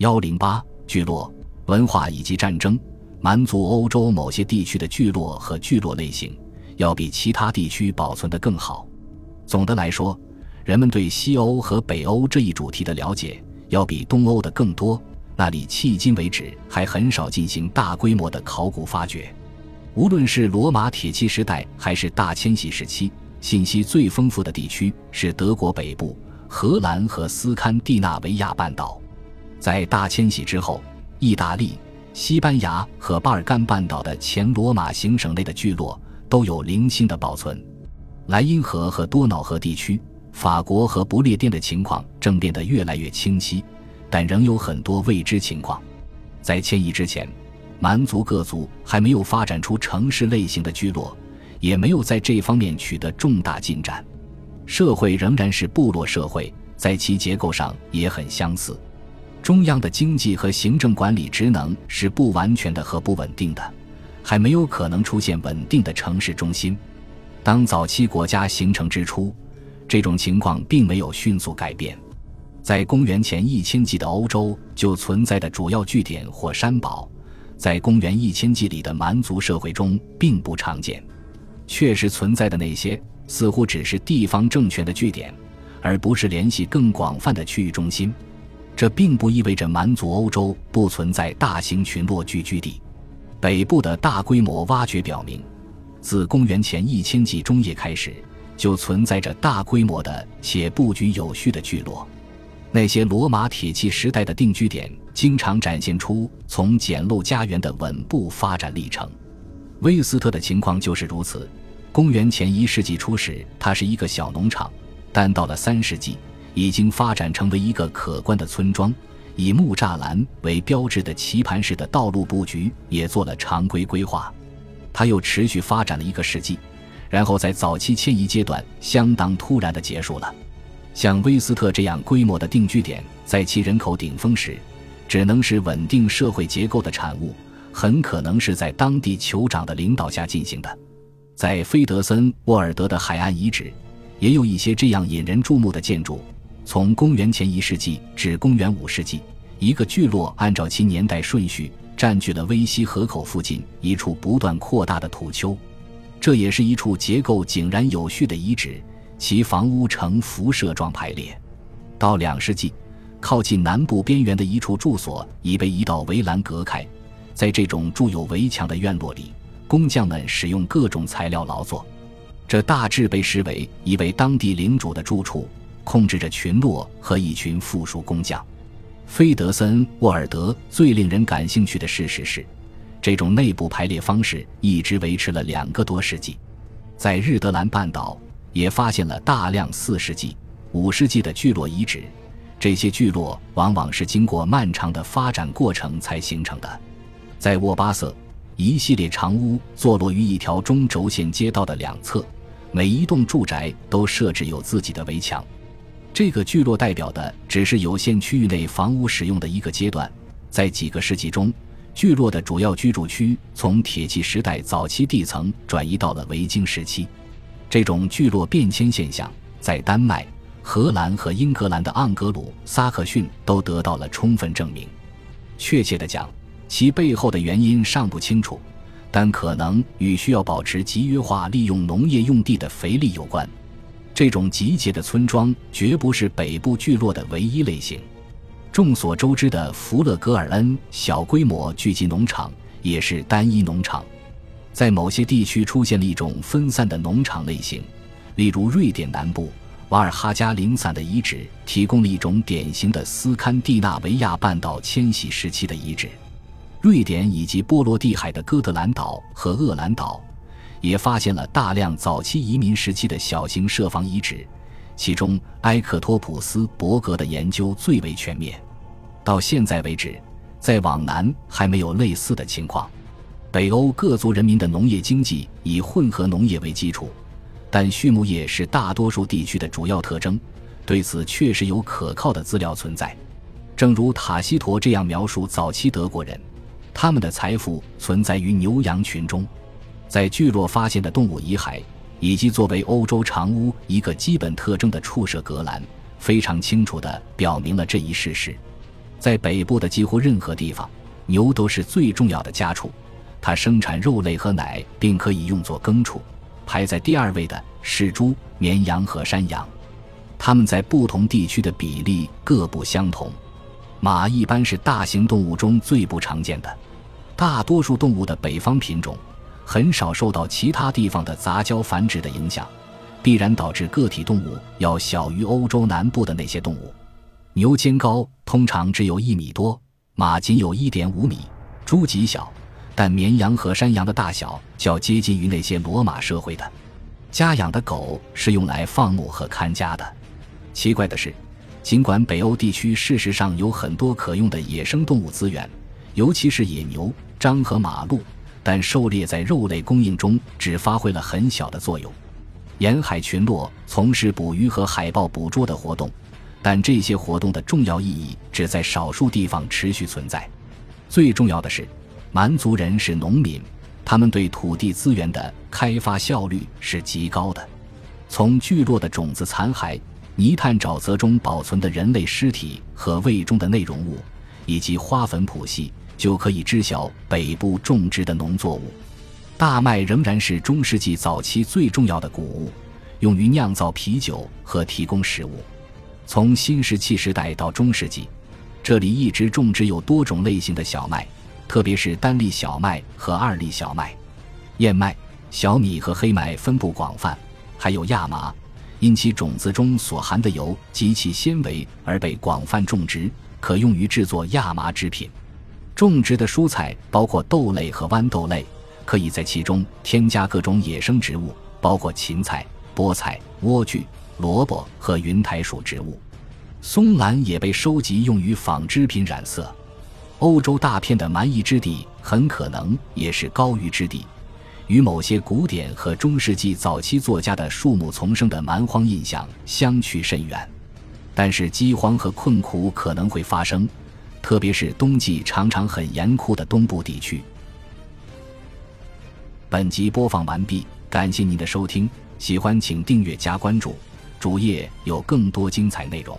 幺零八聚落文化以及战争，蛮族欧洲某些地区的聚落和聚落类型要比其他地区保存得更好。总的来说，人们对西欧和北欧这一主题的了解要比东欧的更多。那里迄今为止还很少进行大规模的考古发掘。无论是罗马铁器时代还是大迁徙时期，信息最丰富的地区是德国北部、荷兰和斯堪的纳维亚半岛。在大迁徙之后，意大利、西班牙和巴尔干半岛的前罗马行省内的聚落都有零星的保存。莱茵河和多瑙河地区，法国和不列颠的情况正变得越来越清晰，但仍有很多未知情况。在迁移之前，蛮族各族还没有发展出城市类型的聚落，也没有在这方面取得重大进展。社会仍然是部落社会，在其结构上也很相似。中央的经济和行政管理职能是不完全的和不稳定的，还没有可能出现稳定的城市中心。当早期国家形成之初，这种情况并没有迅速改变。在公元前一千纪的欧洲就存在的主要据点或山堡，在公元一千纪里的蛮族社会中并不常见。确实存在的那些，似乎只是地方政权的据点，而不是联系更广泛的区域中心。这并不意味着蛮族欧洲不存在大型群落聚居地。北部的大规模挖掘表明，自公元前一千纪中叶开始，就存在着大规模的且布局有序的聚落。那些罗马铁器时代的定居点，经常展现出从简陋家园的稳步发展历程。威斯特的情况就是如此。公元前一世纪初时，它是一个小农场，但到了三世纪。已经发展成为一个可观的村庄，以木栅栏为标志的棋盘式的道路布局也做了常规规划。它又持续发展了一个世纪，然后在早期迁移阶段相当突然地结束了。像威斯特这样规模的定居点，在其人口顶峰时，只能是稳定社会结构的产物，很可能是在当地酋长的领导下进行的。在菲德森沃尔德的海岸遗址，也有一些这样引人注目的建筑。从公元前一世纪至公元五世纪，一个聚落按照其年代顺序占据了威西河口附近一处不断扩大的土丘，这也是一处结构井然有序的遗址，其房屋呈辐射状排列。到两世纪，靠近南部边缘的一处住所已被一道围栏隔开，在这种筑有围墙的院落里，工匠们使用各种材料劳作，这大致被视为一位当地领主的住处。控制着群落和一群附属工匠。菲德森沃尔德最令人感兴趣的事实是，这种内部排列方式一直维持了两个多世纪。在日德兰半岛也发现了大量四世纪、五世纪的聚落遗址，这些聚落往往是经过漫长的发展过程才形成的。在沃巴瑟，一系列长屋坐落于一条中轴线街道的两侧，每一栋住宅都设置有自己的围墙。这个聚落代表的只是有限区域内房屋使用的一个阶段，在几个世纪中，聚落的主要居住区从铁器时代早期地层转移到了维京时期。这种聚落变迁现象在丹麦、荷兰和英格兰的盎格鲁撒克逊都得到了充分证明。确切地讲，其背后的原因尚不清楚，但可能与需要保持集约化利用农业用地的肥力有关。这种集结的村庄绝不是北部聚落的唯一类型。众所周知的弗勒格尔恩小规模聚集农场也是单一农场。在某些地区出现了一种分散的农场类型，例如瑞典南部瓦尔哈加零散的遗址提供了一种典型的斯堪的纳维亚半岛迁徙时期的遗址。瑞典以及波罗的海的哥德兰岛和厄兰岛。也发现了大量早期移民时期的小型设防遗址，其中埃克托普斯伯格的研究最为全面。到现在为止，再往南还没有类似的情况。北欧各族人民的农业经济以混合农业为基础，但畜牧业是大多数地区的主要特征。对此确实有可靠的资料存在，正如塔西佗这样描述早期德国人，他们的财富存在于牛羊群中。在聚落发现的动物遗骸，以及作为欧洲长屋一个基本特征的触舍隔栏，非常清楚地表明了这一事实。在北部的几乎任何地方，牛都是最重要的家畜，它生产肉类和奶，并可以用作耕畜。排在第二位的是猪、绵羊和山羊，它们在不同地区的比例各不相同。马一般是大型动物中最不常见的，大多数动物的北方品种很少受到其他地方的杂交繁殖的影响，必然导致个体动物要小于欧洲南部的那些动物。牛肩高通常只有一米多，马仅有一点五米，猪极小。但绵羊和山羊的大小较接近于那些罗马社会的。家养的狗是用来放牧和看家的。奇怪的是，尽管北欧地区事实上有很多可用的野生动物资源，尤其是野牛、獐和马鹿，但狩猎在肉类供应中只发挥了很小的作用。沿海群落从事捕鱼和海豹捕捉的活动，但这些活动的重要意义只在少数地方持续存在。最重要的是。蛮族人是农民，他们对土地资源的开发效率是极高的。从聚落的种子残骸、泥炭沼泽中保存的人类尸体和胃中的内容物，以及花粉谱系，就可以知晓北部种植的农作物。大麦仍然是中世纪早期最重要的谷物，用于酿造啤酒和提供食物。从新石器时代到中世纪，这里一直种植有多种类型的小麦。特别是单粒小麦和二粒小麦、燕麦、小米和黑麦分布广泛，还有亚麻，因其种子中所含的油及其纤维而被广泛种植，可用于制作亚麻制品。种植的蔬菜包括豆类和豌豆类，可以在其中添加各种野生植物，包括芹菜、菠菜、莴苣、萝卜和云台属植物。松兰也被收集用于纺织品染色。欧洲大片的蛮夷之地很可能也是高于之地，与某些古典和中世纪早期作家的树木丛生的蛮荒印象相去甚远。但是饥荒和困苦可能会发生，特别是冬季常常很严酷的东部地区。本集播放完毕，感谢您的收听，喜欢请订阅加关注，主页有更多精彩内容。